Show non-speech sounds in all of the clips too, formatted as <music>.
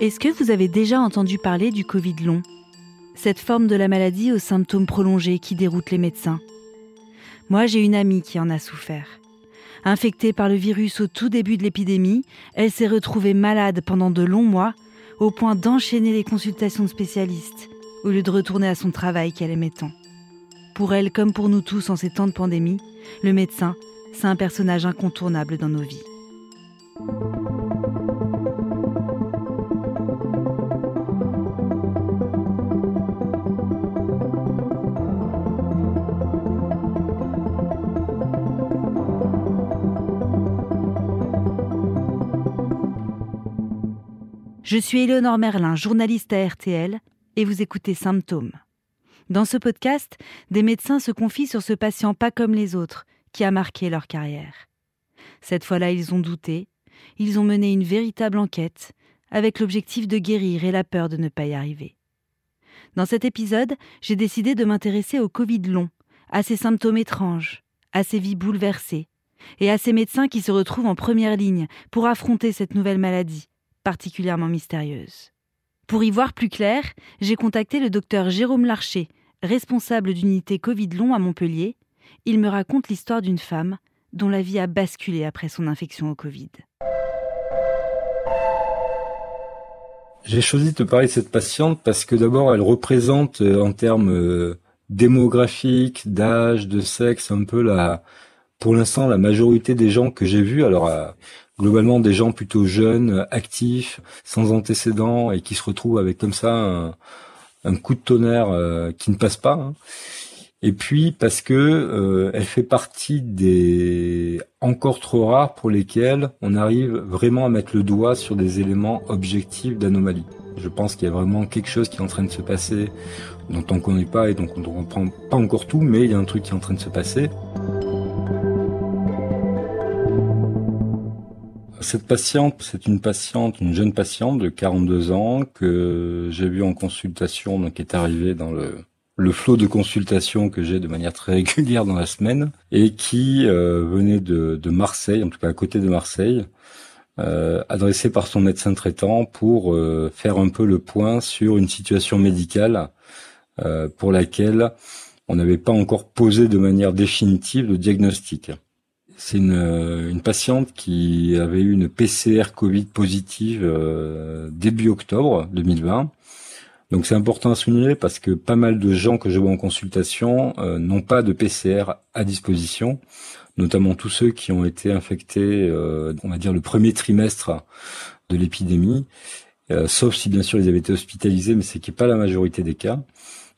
Est-ce que vous avez déjà entendu parler du Covid long? Cette forme de la maladie aux symptômes prolongés qui déroutent les médecins. Moi, j'ai une amie qui en a souffert. Infectée par le virus au tout début de l'épidémie, elle s'est retrouvée malade pendant de longs mois, au point d'enchaîner les consultations de spécialistes, au lieu de retourner à son travail qu'elle aimait tant. Pour elle, comme pour nous tous en ces temps de pandémie, le médecin, c'est un personnage incontournable dans nos vies. Je suis Éléonore Merlin, journaliste à RTL, et vous écoutez Symptômes. Dans ce podcast, des médecins se confient sur ce patient pas comme les autres, qui a marqué leur carrière. Cette fois-là, ils ont douté, ils ont mené une véritable enquête, avec l'objectif de guérir et la peur de ne pas y arriver. Dans cet épisode, j'ai décidé de m'intéresser au Covid long, à ses symptômes étranges, à ses vies bouleversées, et à ces médecins qui se retrouvent en première ligne pour affronter cette nouvelle maladie, particulièrement mystérieuse. Pour y voir plus clair, j'ai contacté le docteur Jérôme Larcher, responsable d'unité Covid long à Montpellier. Il me raconte l'histoire d'une femme dont la vie a basculé après son infection au Covid. J'ai choisi de parler de cette patiente parce que d'abord elle représente euh, en termes euh, démographiques, d'âge, de sexe, un peu la, pour l'instant la majorité des gens que j'ai vus. Alors globalement des gens plutôt jeunes, actifs, sans antécédents et qui se retrouvent avec comme ça un, coup de tonnerre euh, qui ne passe pas. Hein. Et puis parce que euh, elle fait partie des encore trop rares pour lesquels on arrive vraiment à mettre le doigt sur des éléments objectifs d'anomalie. Je pense qu'il y a vraiment quelque chose qui est en train de se passer dont on ne connaît pas et dont on ne comprend pas encore tout, mais il y a un truc qui est en train de se passer. Cette patiente, c'est une patiente, une jeune patiente de 42 ans que j'ai vue en consultation, donc qui est arrivée dans le, le flot de consultation que j'ai de manière très <laughs> régulière dans la semaine et qui euh, venait de, de, Marseille, en tout cas à côté de Marseille, euh, adressée par son médecin traitant pour euh, faire un peu le point sur une situation médicale euh, pour laquelle on n'avait pas encore posé de manière définitive le diagnostic. C'est une, euh, une, patiente qui avait eu une PCR Covid positive euh, début octobre 2020. Donc c'est important à souligner parce que pas mal de gens que je vois en consultation euh, n'ont pas de PCR à disposition, notamment tous ceux qui ont été infectés, on va dire le premier trimestre de l'épidémie, sauf si bien sûr ils avaient été hospitalisés, mais c'est qui n'est pas la majorité des cas.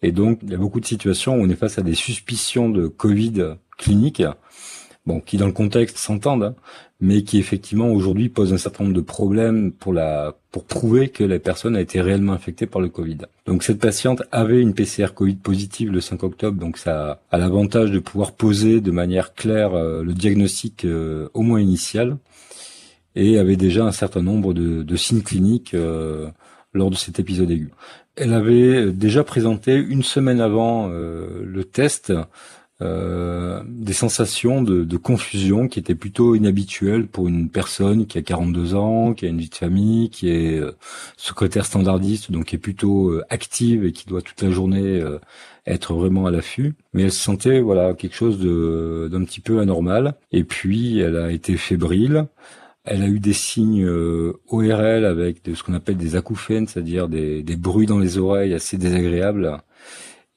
Et donc il y a beaucoup de situations où on est face à des suspicions de Covid clinique bon, qui dans le contexte s'entendent, hein, mais qui effectivement aujourd'hui posent un certain nombre de problèmes pour la pour prouver que la personne a été réellement infectée par le Covid. Donc cette patiente avait une PCR Covid positive le 5 octobre, donc ça a l'avantage de pouvoir poser de manière claire euh, le diagnostic euh, au moins initial et avait déjà un certain nombre de, de signes cliniques euh, lors de cet épisode aigu. Elle avait déjà présenté une semaine avant le test euh, des sensations de, de, confusion qui étaient plutôt inhabituelles pour une personne qui a 42 ans, qui a une vie de famille, qui est euh, secrétaire standardiste, donc qui est plutôt euh, active et qui doit toute la journée être vraiment à l'affût. Mais elle se sentait voilà quelque chose de d'un petit peu anormal. Et puis elle a été fébrile. Elle a eu des signes ORL avec de, ce qu'on appelle des acouphènes, c'est-à-dire des, des bruits dans les oreilles assez désagréables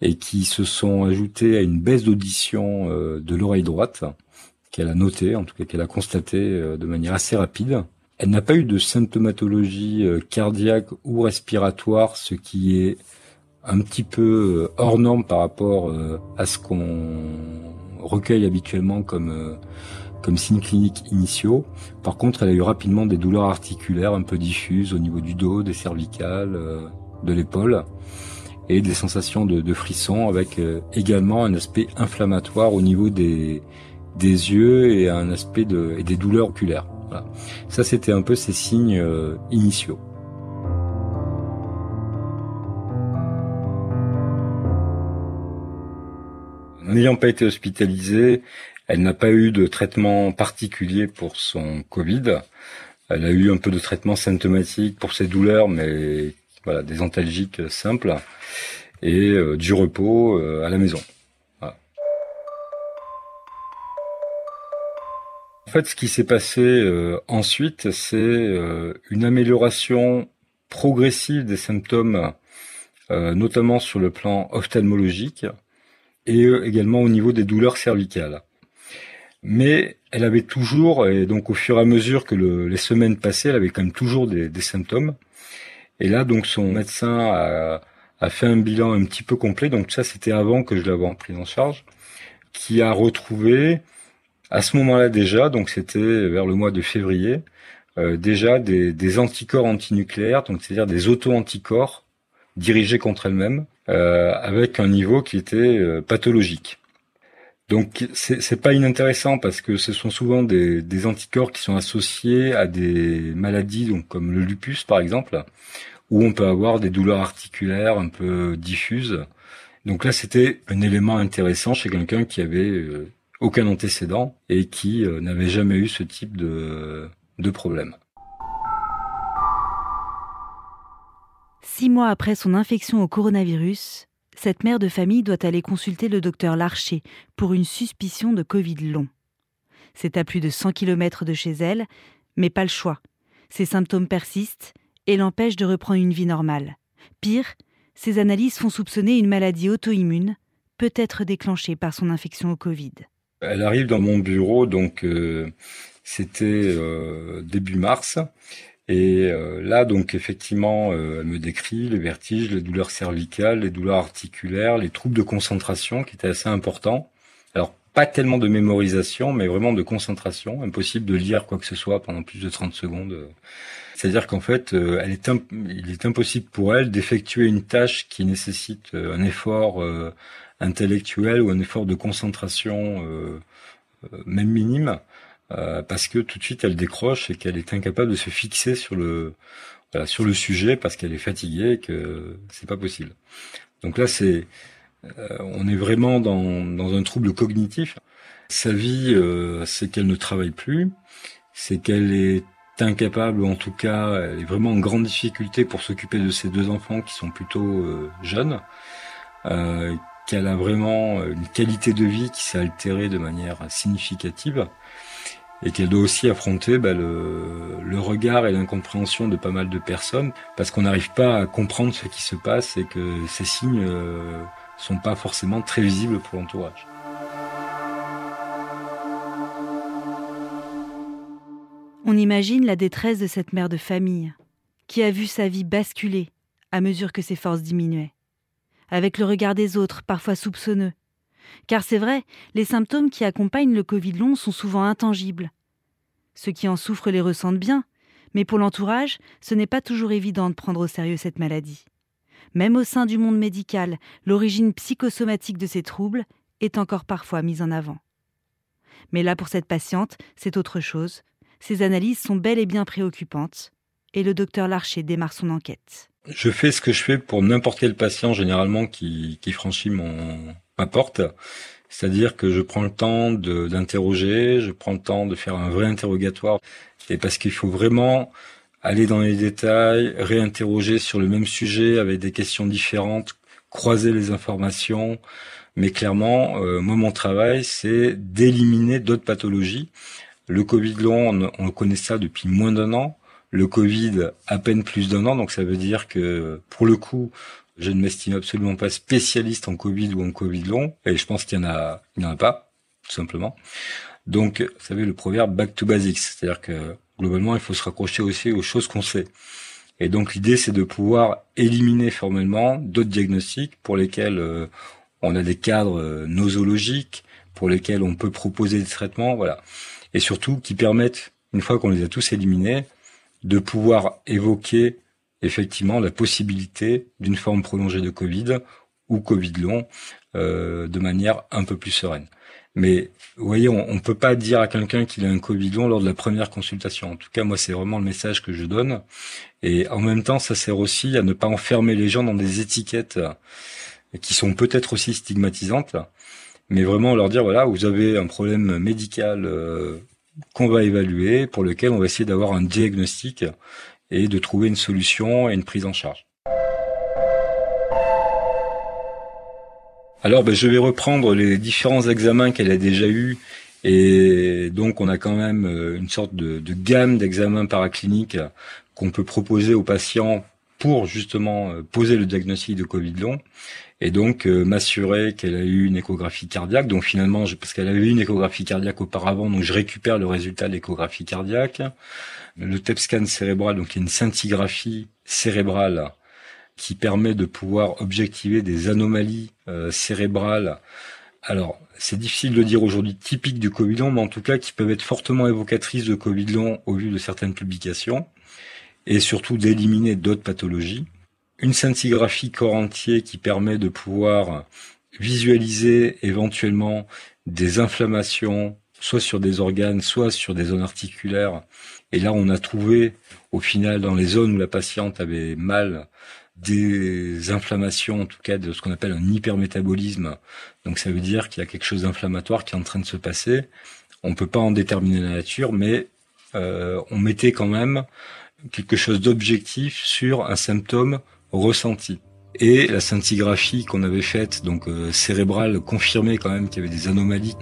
et qui se sont ajoutés à une baisse d'audition euh, de l'oreille droite qu'elle a notée, en tout cas qu'elle a constatée euh, de manière assez rapide. Elle n'a pas eu de symptomatologie euh, cardiaque ou respiratoire, ce qui est un petit peu hors norme par rapport à ce qu'on recueille habituellement comme comme signes cliniques initiaux. Par contre, elle a eu rapidement des douleurs articulaires un peu diffuses au niveau du dos, des cervicales, de l'épaule et des sensations de, de frissons avec euh, également un aspect inflammatoire au niveau des, des yeux et un aspect de, et des douleurs oculaires. Voilà. Ça, c'était un peu ces signes euh, initiaux. N'ayant pas été hospitalisée, elle n'a pas eu de traitement particulier pour son Covid. Elle a eu un peu de traitement symptomatique pour ses douleurs, mais voilà, des antalgiques simples et euh, du repos euh, à la maison. En fait, ce qui s'est passé euh, ensuite, c'est une amélioration progressive des symptômes, notamment sur le plan ophtalmologique et également au niveau des douleurs cervicales. Mais elle avait toujours, et donc au fur et à mesure que les semaines passaient, elle avait quand même toujours des symptômes. Et là, donc, son médecin a, fait un bilan un petit peu complet. Donc ça, c'était avant que je l'avais pris en charge, qui a retrouvé à ce moment-là déjà, donc c'était vers le mois de février, euh, déjà des, des, anticorps antinucléaires, donc c'est-à-dire des auto-anticorps dirigés contre elle-même, euh, avec un niveau qui était euh, pathologique. Donc c'est pas inintéressant parce que ce sont souvent des, anticorps qui sont associés à des maladies donc comme le lupus par exemple où on peut avoir des douleurs articulaires un peu diffuses. Donc là c'était un élément intéressant chez quelqu'un qui avait euh, aucun antécédent et qui euh, n'avait jamais eu ce type de problème. Six mois après son infection au coronavirus, cette mère de famille doit aller consulter le docteur Larcher pour une suspicion de Covid long. C'est à plus de 100 km de chez elle, mais pas le choix. Ses symptômes persistent et l'empêchent de reprendre une vie normale. Pire, ses analyses font soupçonner une maladie auto-immune, peut-être déclenchée par son infection au Covid. Elle arrive dans mon bureau, donc euh, c'était euh, début mars. Et euh, là, donc effectivement, euh, elle me décrit les vertiges, les douleurs cervicales, les douleurs articulaires, les troubles de concentration qui étaient assez importants. Alors pas tellement de mémorisation, mais vraiment de concentration. Impossible de lire quoi que ce soit pendant plus de 30 secondes. C'est-à-dire qu'en fait, euh, elle est il est impossible pour elle d'effectuer une tâche qui nécessite un effort intellectuel ou un effort de concentration, même minime, euh, parce que tout de suite elle décroche et qu'elle est incapable de se fixer sur le voilà, sur le sujet parce qu'elle est fatiguée et que c'est pas possible. Donc là c'est euh, on est vraiment dans, dans un trouble cognitif. Sa vie, euh, c'est qu'elle ne travaille plus, c'est qu'elle est incapable, en tout cas, elle est vraiment en grande difficulté pour s'occuper de ses deux enfants qui sont plutôt jeunes, qu'elle a vraiment une qualité de vie qui s'est altérée de manière significative et qu'elle doit aussi affronter bah, le, regard et l'incompréhension de pas mal de personnes parce qu'on n'arrive pas à comprendre ce qui se passe et que ces signes euh, sont pas forcément très visibles pour l'entourage. On imagine la détresse de cette mère de famille qui a vu sa vie basculer à mesure que ses forces diminuaient, avec le regard des autres parfois soupçonneux, car c'est vrai, les symptômes qui accompagnent le Covid long sont souvent intangibles. Ceux qui en souffrent les ressentent bien, mais pour l'entourage, ce n'est pas toujours évident de prendre au sérieux cette maladie. Même au sein du monde médical, l'origine psychosomatique de ces troubles est encore parfois mise en avant. Mais là, pour cette patiente, c'est autre chose. Ses analyses sont bel et bien préoccupantes, et le docteur Larcher démarre son enquête. Je fais ce que je fais pour n'importe quel patient généralement qui, qui franchit mon, ma porte. C'est-à-dire que je prends le temps d'interroger, je prends le temps de faire un vrai interrogatoire. Et parce qu'il faut vraiment aller dans les détails, réinterroger sur le même sujet avec des questions différentes, croiser les informations. Mais clairement, euh, moi, mon travail, c'est d'éliminer d'autres pathologies. Le Covid long, on, on connaît ça depuis moins d'un an. Le Covid, à peine plus d'un an. Donc ça veut dire que, pour le coup, je ne m'estime absolument pas spécialiste en Covid ou en Covid long, et je pense qu'il y en a, il en a pas, tout simplement. Donc, vous savez, le proverbe back to basics, c'est-à-dire que globalement, il faut se raccrocher aussi aux choses qu'on sait. Et donc, l'idée, c'est de pouvoir éliminer formellement d'autres diagnostics pour lesquels euh, on a des cadres euh, nosologiques, pour lesquels on peut proposer des traitements, voilà. Et surtout, qui permettent, une fois qu'on les a tous éliminés, de pouvoir évoquer effectivement la possibilité d'une forme prolongée de Covid ou Covid long euh, de manière un peu plus sereine. Mais vous voyez, on ne peut pas dire à quelqu'un qu'il a un Covid long lors de la première consultation. En tout cas, moi, c'est vraiment le message que je donne. Et en même temps, ça sert aussi à ne pas enfermer les gens dans des étiquettes qui sont peut-être aussi stigmatisantes, mais vraiment leur dire, voilà, vous avez un problème médical euh, qu'on va évaluer, pour lequel on va essayer d'avoir un diagnostic et de trouver une solution et une prise en charge. Alors, ben, je vais reprendre les différents examens qu'elle a déjà eus. Et donc, on a quand même euh, une sorte de, gamme d'examens paracliniques qu'on peut proposer aux patients pour justement euh, poser le diagnostic de Covid long et donc euh, m'assurer qu'elle a eu une échographie cardiaque. Donc finalement, parce qu'elle avait eu une échographie cardiaque auparavant, donc je récupère le résultat de l'échographie cardiaque. Le TEP scan cérébral, donc une scintigraphie cérébrale qui permet de pouvoir objectiver des anomalies euh, cérébrales. Alors, c'est difficile de dire aujourd'hui typiques du Covid long, mais en tout cas qui peuvent être fortement évocatrices de Covid long au vu de certaines publications, et surtout d'éliminer d'autres pathologies. Une scintigraphie corps entier qui permet de pouvoir visualiser éventuellement des inflammations, soit sur des organes, soit sur des zones articulaires. Et là, on a trouvé, au final, dans les zones où la patiente avait mal, des inflammations, en tout cas de ce qu'on appelle un hypermétabolisme. Donc ça veut dire qu'il y a quelque chose d'inflammatoire qui est en train de se passer. On ne peut pas en déterminer la nature, mais euh, on mettait quand même quelque chose d'objectif sur un symptôme ressenti. Et la scintigraphie qu'on avait faite, donc euh, cérébrale, confirmait quand même qu'il y avait des anomalies.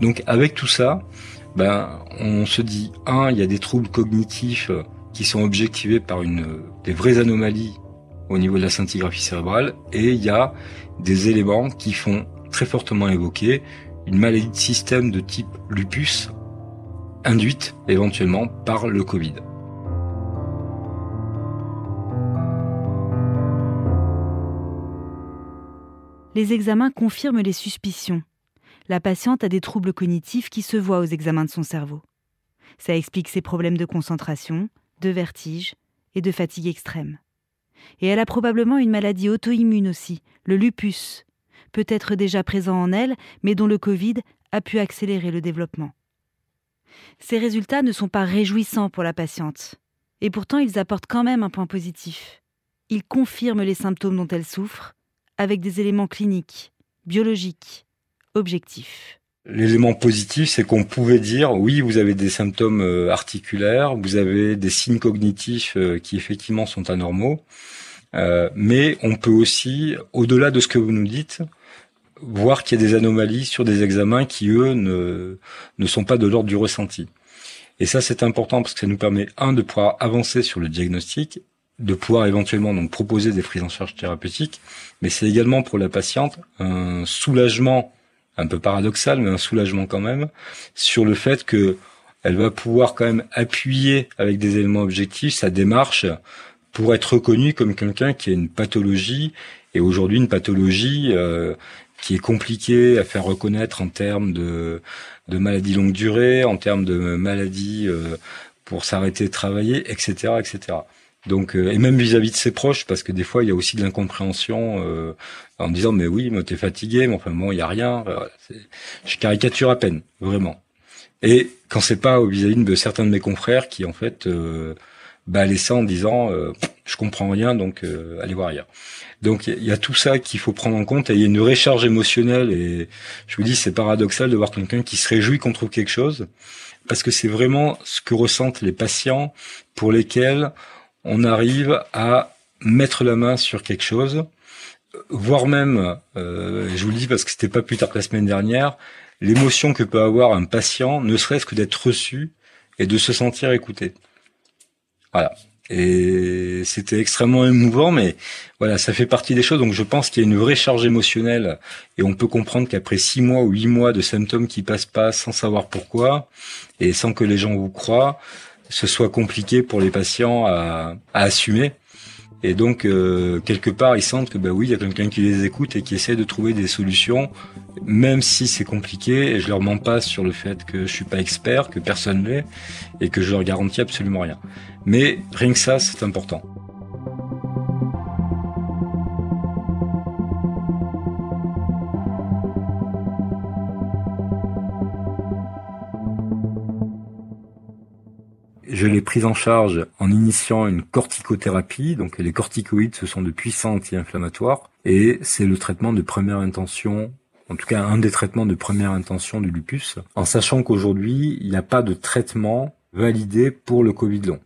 Donc avec tout ça, ben on se dit un, il y a des troubles cognitifs qui sont objectivés par une des vraies anomalies au niveau de la scintigraphie cérébrale et il y a des éléments qui font très fortement évoquer une maladie de système de type lupus induite éventuellement par le Covid. Les examens confirment les suspicions. La patiente a des troubles cognitifs qui se voient aux examens de son cerveau. Ça explique ses problèmes de concentration, de vertige et de fatigue extrême. Et elle a probablement une maladie auto-immune aussi, le lupus, peut-être déjà présent en elle, mais dont le Covid a pu accélérer le développement. Ces résultats ne sont pas réjouissants pour la patiente, et pourtant ils apportent quand même un point positif. Ils confirment les symptômes dont elle souffre, avec des éléments cliniques, biologiques, objectifs. L'élément positif, c'est qu'on pouvait dire, oui, vous avez des symptômes euh, articulaires, vous avez des signes cognitifs euh, qui effectivement sont anormaux, euh, mais on peut aussi, au-delà de ce que vous nous dites, voir qu'il y a des anomalies sur des examens qui, eux, ne, ne sont pas de l'ordre du ressenti. Et ça, c'est important parce que ça nous permet, un, de pouvoir avancer sur le diagnostic, de pouvoir éventuellement donc proposer des prises en charge thérapeutiques, mais c'est également pour la patiente un soulagement un peu paradoxal, mais un soulagement quand même, sur le fait que elle va pouvoir quand même appuyer avec des éléments objectifs sa démarche pour être reconnue comme quelqu'un qui a une pathologie, et aujourd'hui une pathologie euh, qui est compliquée à faire reconnaître en termes de, de longue durée, en termes de maladies euh, pour s'arrêter de travailler, etc., etc. Donc euh, et même vis-à-vis de ses proches, parce que des fois il y a aussi de l'incompréhension euh, en disant mais oui, mais t'es fatigué, mais enfin bon il y a rien. je caricature à peine, vraiment. Et quand c'est pas vis-à-vis de certains de mes confrères qui en fait euh, balaient ça en disant euh, je comprends rien, donc allez voir ailleurs. Donc il y, a tout ça qu'il faut prendre en compte et il y a une recharge émotionnelle et je vous dis c'est paradoxal de voir quelqu'un qui se réjouit qu'on trouve quelque chose parce que c'est vraiment ce que ressentent les patients pour lesquels on arrive à mettre la main sur quelque chose, voire même, euh, je vous le dis parce que c'était pas plus tard que la semaine dernière, l'émotion que peut avoir un patient, ne serait-ce que d'être reçu et de se sentir écouté. Voilà. Et c'était extrêmement émouvant, mais voilà, ça fait partie des choses. Donc je pense qu'il y a une vraie charge émotionnelle et on peut comprendre qu'après six mois ou huit mois de symptômes qui passent pas sans savoir pourquoi et sans que les gens vous croient, ce soit compliqué pour les patients à, assumer. Et donc, euh, quelque part, ils sentent que, bah oui, il y a quelqu'un qui les écoute et qui essaie de trouver des solutions, même si c'est compliqué. Et je leur mens pas sur le fait que je suis pas expert, que personne l'est, et que je leur garantis absolument rien. Mais rien que ça, c'est important. Je l'ai prise en charge en initiant une corticothérapie. Donc les corticoïdes, ce sont de puissants anti-inflammatoires et c'est le traitement de première intention en tout cas un des traitements de première intention du lupus, en sachant qu'aujourd'hui, il n'y a pas de traitement validé pour le Covid long.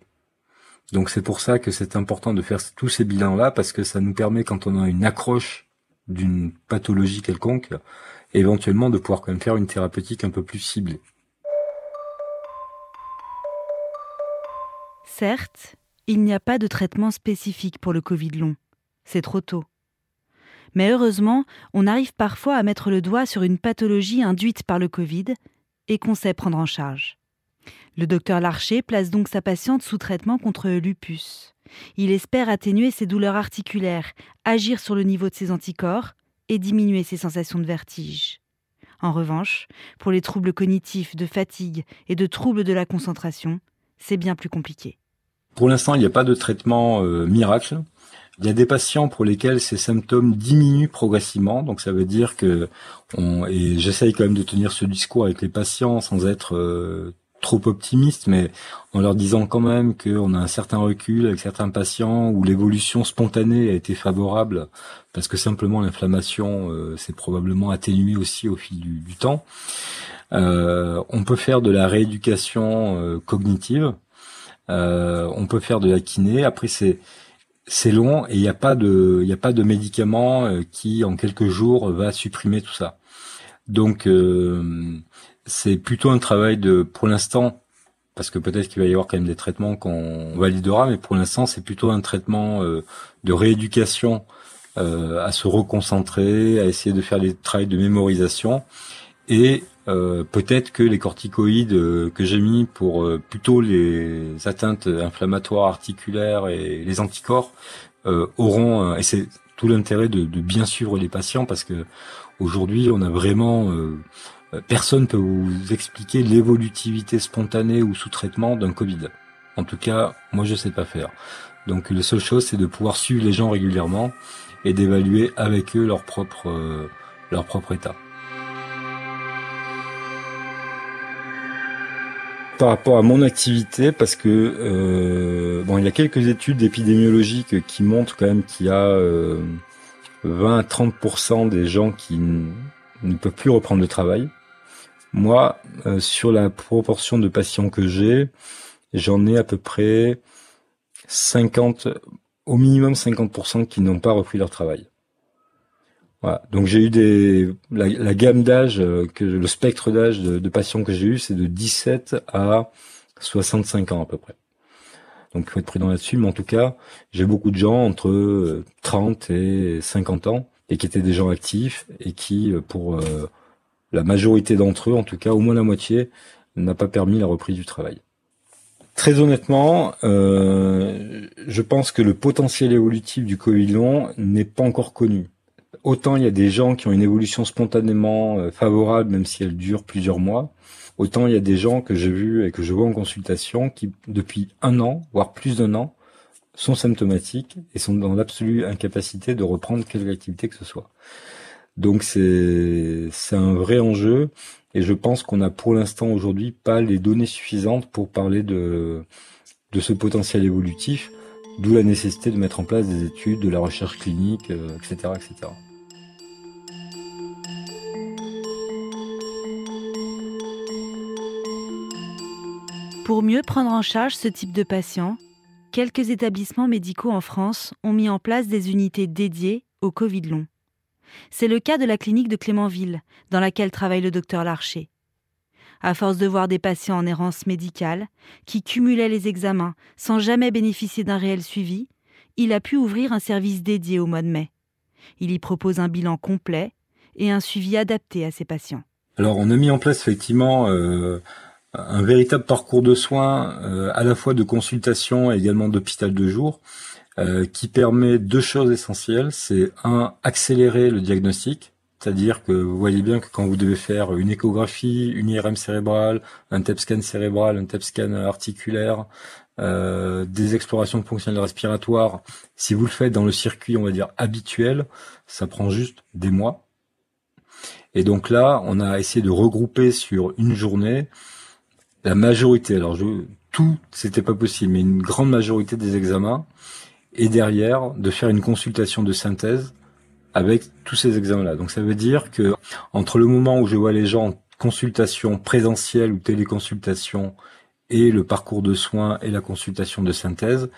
Donc c'est pour ça que c'est important de faire tous ces bilans-là, parce que ça nous permet, quand on a une accroche d'une pathologie quelconque, éventuellement de pouvoir quand même faire une thérapeutique un peu plus ciblée. Certes, il n'y a pas de traitement spécifique pour le Covid long. C'est trop tôt. Mais heureusement, on arrive parfois à mettre le doigt sur une pathologie induite par le Covid et qu'on sait prendre en charge. Le docteur Larcher place donc sa patiente sous traitement contre le lupus. Il espère atténuer ses douleurs articulaires, agir sur le niveau de ses anticorps et diminuer ses sensations de vertige. En revanche, pour les troubles cognitifs, de fatigue et de troubles de la concentration, c'est bien plus compliqué. Pour l'instant, il n'y a pas de traitement euh, miracle. Il y a des patients pour lesquels ces symptômes diminuent progressivement, donc ça veut dire que, on, et j'essaye quand même de tenir ce discours avec les patients sans être euh, trop optimiste, mais en leur disant quand même qu'on a un certain recul avec certains patients où l'évolution spontanée a été favorable parce que simplement l'inflammation euh, s'est probablement atténuée aussi au fil du, du temps. Euh, on peut faire de la rééducation euh, cognitive, euh, on peut faire de la kiné. Après c'est c'est long et il n'y a pas de il a pas de médicament qui en quelques jours va supprimer tout ça. Donc c'est plutôt un travail de, pour l'instant, parce que peut-être qu'il va y avoir quand même des traitements qu'on validera, mais pour l'instant, c'est plutôt un traitement euh, de rééducation euh, à se reconcentrer, à essayer de faire des travaux de mémorisation, et euh, peut-être que les corticoïdes que j'ai mis pour plutôt les atteintes inflammatoires articulaires et les anticorps auront, et c'est tout l'intérêt de, de, bien suivre les patients parce que aujourd'hui on a vraiment euh, personne peut vous expliquer l'évolutivité spontanée ou sous traitement d'un Covid. En tout cas, moi je sais pas faire. Donc la seule chose c'est de pouvoir suivre les gens régulièrement et d'évaluer avec eux leur propre euh, leur propre état. Par rapport à mon activité, parce que euh, bon, il y a quelques études épidémiologiques qui montrent quand même qu'il y a 20 à 30% des gens qui ne peuvent plus reprendre le travail. Moi, euh, sur la proportion de patients que j'ai, j'en ai à peu près 50, au minimum 50% qui n'ont pas repris leur travail. Voilà. Donc j'ai eu des la, gamme d'âge euh, que le spectre d'âge de, patients que j'ai eu c'est de 17 à 65 ans à peu près. Donc il faut être prudent là-dessus, mais en tout cas j'ai beaucoup de gens entre 30 euh, et 50 ans et qui étaient des gens actifs et qui pour la majorité d'entre eux, en tout cas au moins la moitié, n'a pas permis la reprise du travail. Très honnêtement, euh, je pense que le potentiel évolutif du Covid long n'est pas encore connu. Autant il y a des gens qui ont une évolution spontanément euh, favorable, même si elle dure plusieurs mois, autant il y a des gens que j'ai vus et que je vois en consultation qui, depuis un an, voire plus d'un an, sont symptomatiques et sont dans l'absolue incapacité de reprendre quelque activité que ce soit. Donc c'est c'est un vrai enjeu et je pense qu'on a pour l'instant aujourd'hui pas les données suffisantes pour parler de de ce potentiel évolutif, d'où la nécessité de mettre en place des études, de la recherche clinique, etc., euh, etc. Pour mieux prendre en charge ce type de patients, quelques établissements médicaux en France ont mis en place des unités dédiées au Covid long. C'est le cas de la clinique de Clémenville, dans laquelle travaille le docteur Larcher. À force de voir des patients en errance médicale, qui cumulaient les examens sans jamais bénéficier d'un réel suivi, il a pu ouvrir un service dédié au mois de mai. Il y propose un bilan complet et un suivi adapté à ses patients. Alors on a mis en place effectivement euh, un véritable parcours de soins, euh, à la fois de consultation et également d'hôpital de jour, euh, qui permet deux choses essentielles. C'est un, accélérer le diagnostic, c'est-à-dire que vous voyez bien que quand vous devez faire une échographie, une IRM cérébrale, un TEP scan cérébral, un TEP scan articulaire, euh, des explorations fonctionnelles respiratoires, si vous le faites dans le circuit, on va dire, habituel, ça prend juste des mois. Et donc là, on a essayé de regrouper sur une journée la majorité, alors je, tout, c'était pas possible, mais une grande majorité des examens et derrière de faire une consultation de synthèse avec tous ces examens-là. Donc ça veut dire que entre le moment où je vois les gens en consultation présentielle ou téléconsultation et le parcours de soins et la consultation de synthèse,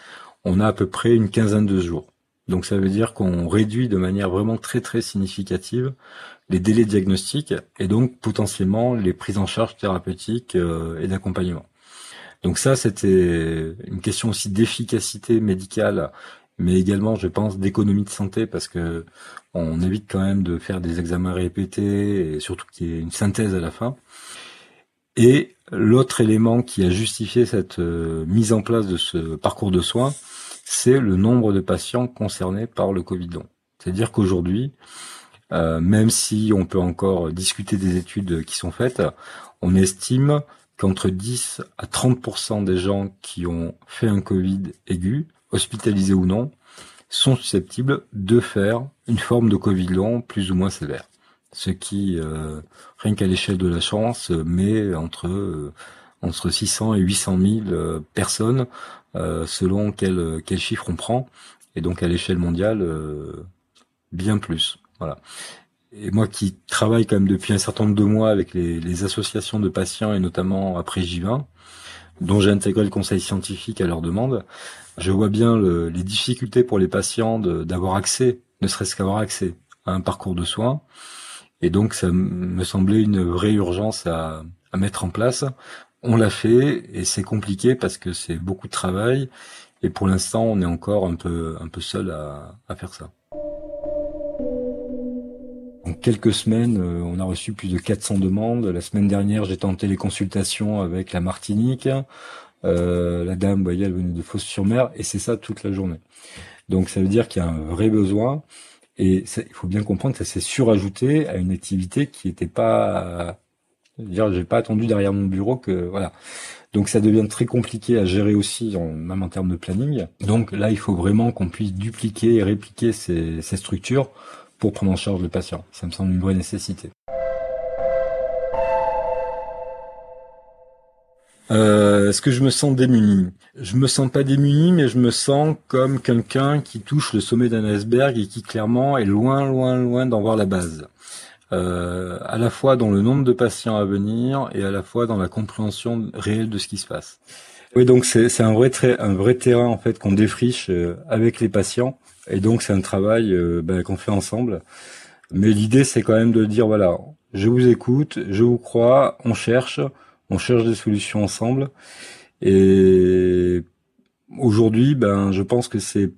on a à peu près une quinzaine de jours. Donc ça veut dire qu'on réduit de manière vraiment très très significative les délais diagnostiques et donc potentiellement les prises en charge thérapeutiques euh, et d'accompagnement. Donc ça, c'était une question aussi d'efficacité médicale, mais également, je pense, d'économie de santé parce que on évite quand même de faire des examens répétés et surtout qu'il y ait une synthèse à la fin. Et l'autre élément qui a justifié cette euh, mise en place de ce parcours de soins, c'est le nombre de patients concernés par le Covid long. C'est-à-dire qu'aujourd'hui, euh, même si on peut encore discuter des études qui sont faites, on estime qu'entre 10 à 30% des gens qui ont fait un Covid aigu, hospitalisés ou non, sont susceptibles de faire une forme de Covid long plus ou moins sévère ce qui, euh, rien qu'à l'échelle de la chance, met entre euh, entre 600 et 800 000 euh, personnes selon quel quel chiffre on prend, et donc à l'échelle mondiale bien plus. Voilà. Et moi qui travaille quand même depuis un certain nombre de mois avec les, les associations de patients et notamment après J20, dont j'ai intégré le conseil scientifique à leur demande, je vois bien le, les difficultés pour les patients d'avoir accès, ne serait-ce qu'avoir accès à un parcours de soins, et donc, ça me semblait une vraie urgence à, à mettre en place. On l'a fait et c'est compliqué parce que c'est beaucoup de travail. Et pour l'instant, on est encore un peu, un peu seul à, à faire ça. En quelques semaines, euh, on a reçu plus de 400 demandes. La semaine dernière, j'étais en téléconsultation avec la Martinique. Euh, la dame, vous voyez, elle venait de Fos-sur-Mer et c'est ça toute la journée. Donc ça veut dire qu'il y a un vrai besoin. Et il faut bien comprendre que ça s'est surajouté à une activité qui n'était pas, dire, j'ai pas attendu derrière mon bureau que voilà. Donc ça devient très compliqué à gérer aussi, même en termes de planning. Donc là, il faut vraiment qu'on puisse dupliquer et répliquer ces structures pour prendre en charge le patient. Ça me semble une vraie nécessité. Euh, Est-ce que je me sens démuni? Je me sens pas démuni, mais je me sens comme quelqu'un qui touche le sommet d'un iceberg et qui clairement est loin, loin, loin d'en voir la base. Euh, à la fois dans le nombre de patients à venir et à la fois dans la compréhension réelle de ce qui se passe. Oui, donc c'est un vrai un vrai terrain en fait qu'on défriche euh, avec les patients et donc c'est un travail euh, ben, qu'on fait ensemble. Mais l'idée c'est quand même de dire voilà, je vous écoute, je vous crois, on cherche, on cherche des solutions ensemble. Et aujourd'hui, ben, je pense que c'est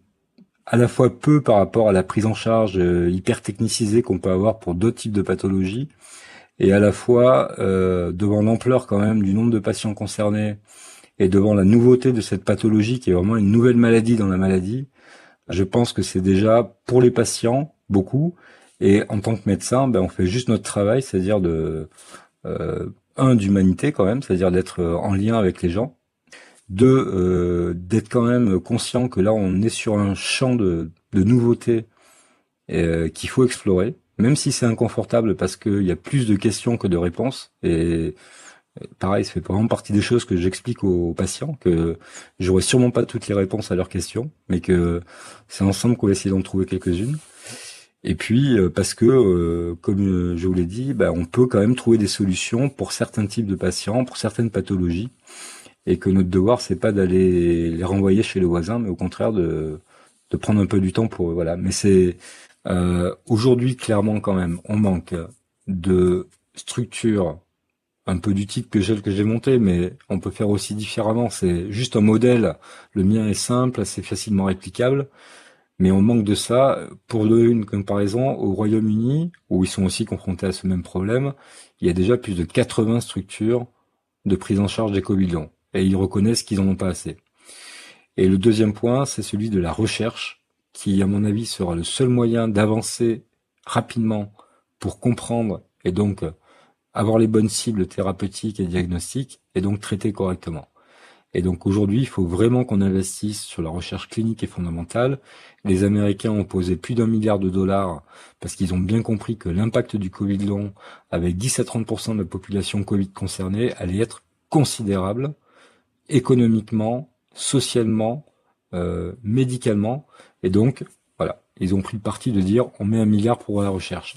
à la fois peu par rapport à la prise en charge euh, hyper technicisée qu'on peut avoir pour d'autres types de pathologies, et à la fois euh, devant l'ampleur quand même du nombre de patients concernés et devant la nouveauté de cette pathologie qui est vraiment une nouvelle maladie dans la maladie, je pense que c'est déjà pour les patients beaucoup. Et en tant que médecin, ben, on fait juste notre travail, c'est-à-dire de euh, un d'humanité quand même, c'est-à-dire d'être euh, en lien avec les gens. Deux, euh, d'être quand même conscient que là on est sur un champ de, de nouveautés euh, qu'il faut explorer, même si c'est inconfortable parce qu'il y a plus de questions que de réponses. Et pareil, ça fait vraiment partie des choses que j'explique aux patients, que j'aurai sûrement pas toutes les réponses à leurs questions, mais que c'est ensemble qu'on va essayer d'en trouver quelques-unes. Et puis euh, parce que, euh, comme euh, je vous l'ai dit, bah, on peut quand même trouver des solutions pour certains types de patients, pour certaines pathologies, et que notre devoir c'est pas d'aller les renvoyer chez le voisin, mais au contraire de, prendre un peu du temps pour voilà. Mais c'est aujourd'hui clairement quand même, on manque de structures un peu du type que celle que j'ai montée, mais on peut faire aussi différemment. C'est juste un modèle. Le mien est simple, assez facilement réplicable. Mais on manque de ça. Pour donner une comparaison, au Royaume-Uni, où ils sont aussi confrontés à ce même problème, il y a déjà plus de 80 structures de prise en charge des Covid longs. Et ils reconnaissent qu'ils n'en ont pas assez. Et le deuxième point, c'est celui de la recherche, qui, à mon avis, sera le seul moyen d'avancer rapidement pour comprendre et donc avoir les bonnes cibles thérapeutiques et diagnostiques et donc traiter correctement. Et donc aujourd'hui, il faut vraiment qu'on investisse sur la recherche clinique et fondamentale. Les Américains ont posé plus d'un milliard de dollars parce qu'ils ont bien compris que l'impact du Covid long, avec 10 à 30% de la population Covid concernée, allait être considérable, économiquement, socialement, euh, médicalement. Et donc, Voilà. Ils ont pris le parti de dire on met un milliard pour la recherche.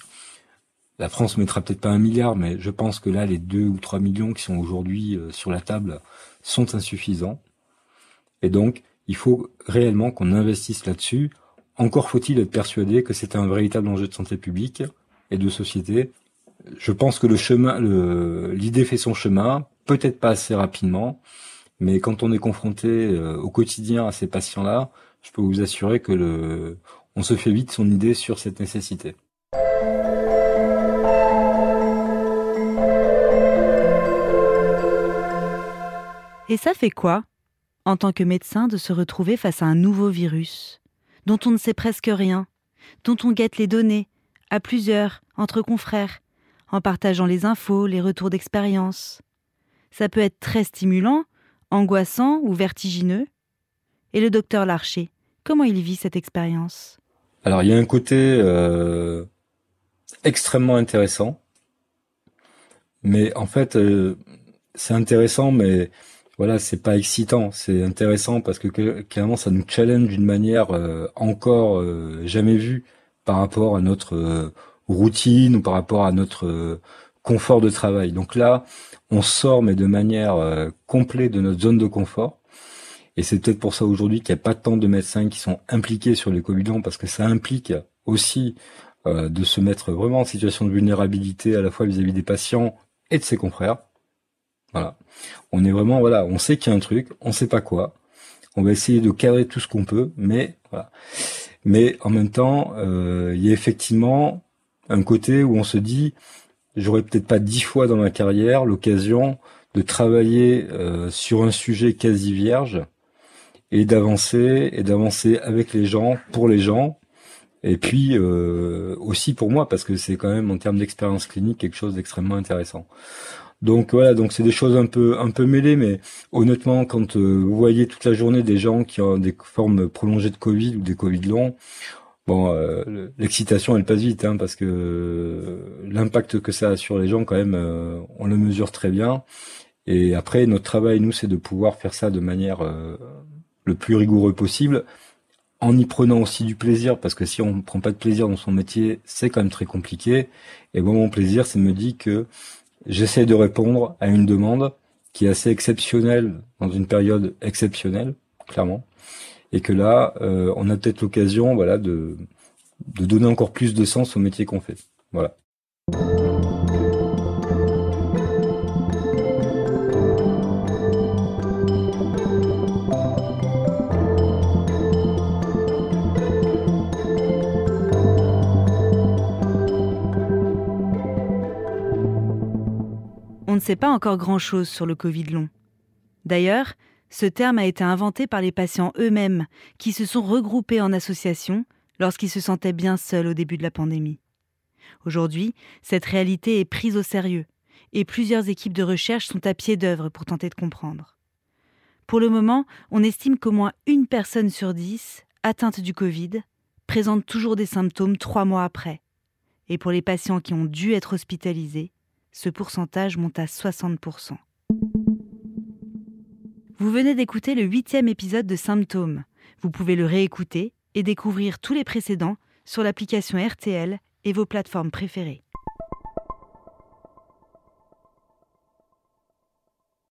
La France mettra peut-être pas un milliard, mais je pense que là, les deux ou trois millions qui sont aujourd'hui euh, sur la table sont insuffisants. Et donc, il faut réellement qu'on investisse là-dessus. Encore faut-il être persuadé que c'est un véritable enjeu de santé publique et de société. Je pense que le chemin, l'idée fait son chemin, peut-être pas assez rapidement, mais quand on est confronté euh, au quotidien à ces patients-là, je peux vous assurer que on se fait vite son idée sur cette nécessité. Et ça fait quoi, en tant que médecin, de se retrouver face à un nouveau virus, dont on ne sait presque rien, dont on guette les données, à plusieurs, entre confrères, en partageant les infos, les retours d'expérience? Ça peut être très stimulant, angoissant ou vertigineux. Et le docteur Larcher, comment il vit cette expérience? Alors il y a un côté euh, extrêmement intéressant, mais en fait euh, c'est intéressant, mais voilà, c'est pas excitant, c'est intéressant parce que clairement ça nous challenge d'une manière euh, encore euh, jamais vue par rapport à notre euh, routine ou par rapport à notre confort de travail. Donc là, on sort mais de manière complète de notre zone de confort. Et c'est peut-être pour ça aujourd'hui qu'il n'y a pas tant de médecins qui sont impliqués sur les Covid parce que ça implique aussi de se mettre vraiment en situation de vulnérabilité à la fois vis-à-vis -vis des patients et de ses confrères. Voilà. On est vraiment, voilà, on sait qu'il y a un truc, on sait pas quoi. On va essayer de cadrer tout ce qu'on peut, mais voilà. Mais en même temps, euh, il y a effectivement un côté où on se dit, j'aurais peut-être pas dix fois dans ma carrière l'occasion de travailler euh, sur un sujet quasi vierge et d'avancer et d'avancer avec les gens, pour les gens, et puis euh, aussi pour moi parce que c'est quand même en termes d'expérience clinique quelque chose d'extrêmement intéressant. Donc voilà, donc c'est des choses un peu un peu mêlées, mais honnêtement, quand euh, vous voyez toute la journée des gens qui ont des formes prolongées de Covid ou des Covid longs, bon, euh, l'excitation elle passe vite, hein, parce que euh, l'impact que ça a sur les gens, quand même, on le mesure très bien. Et après, notre travail, nous, c'est de pouvoir faire ça de manière le plus rigoureux possible, en y prenant aussi du plaisir, parce que si on ne prend pas de plaisir dans son métier, c'est quand même très compliqué. Et moi, mon plaisir, c'est me dire que j'essaie de répondre à une demande qui est assez exceptionnelle dans une période exceptionnelle, clairement, et que là, euh, on a peut-être l'occasion, voilà, de, de donner encore plus de sens au métier qu'on fait. Voilà. Sait pas encore grand-chose sur le Covid long. D'ailleurs, ce terme a été inventé par les patients eux-mêmes, qui se sont regroupés en associations lorsqu'ils se sentaient bien seuls au début de la pandémie. Aujourd'hui, cette réalité est prise au sérieux, et plusieurs équipes de recherche sont à pied d'œuvre pour tenter de comprendre. Pour le moment, on estime qu'au moins une personne sur dix, atteinte du Covid, présente toujours des symptômes trois mois après. Et pour les patients qui ont dû être hospitalisés, ce pourcentage monte à 60%. Vous venez d'écouter le huitième épisode de Symptômes. Vous pouvez le réécouter et découvrir tous les précédents sur l'application RTL et vos plateformes préférées.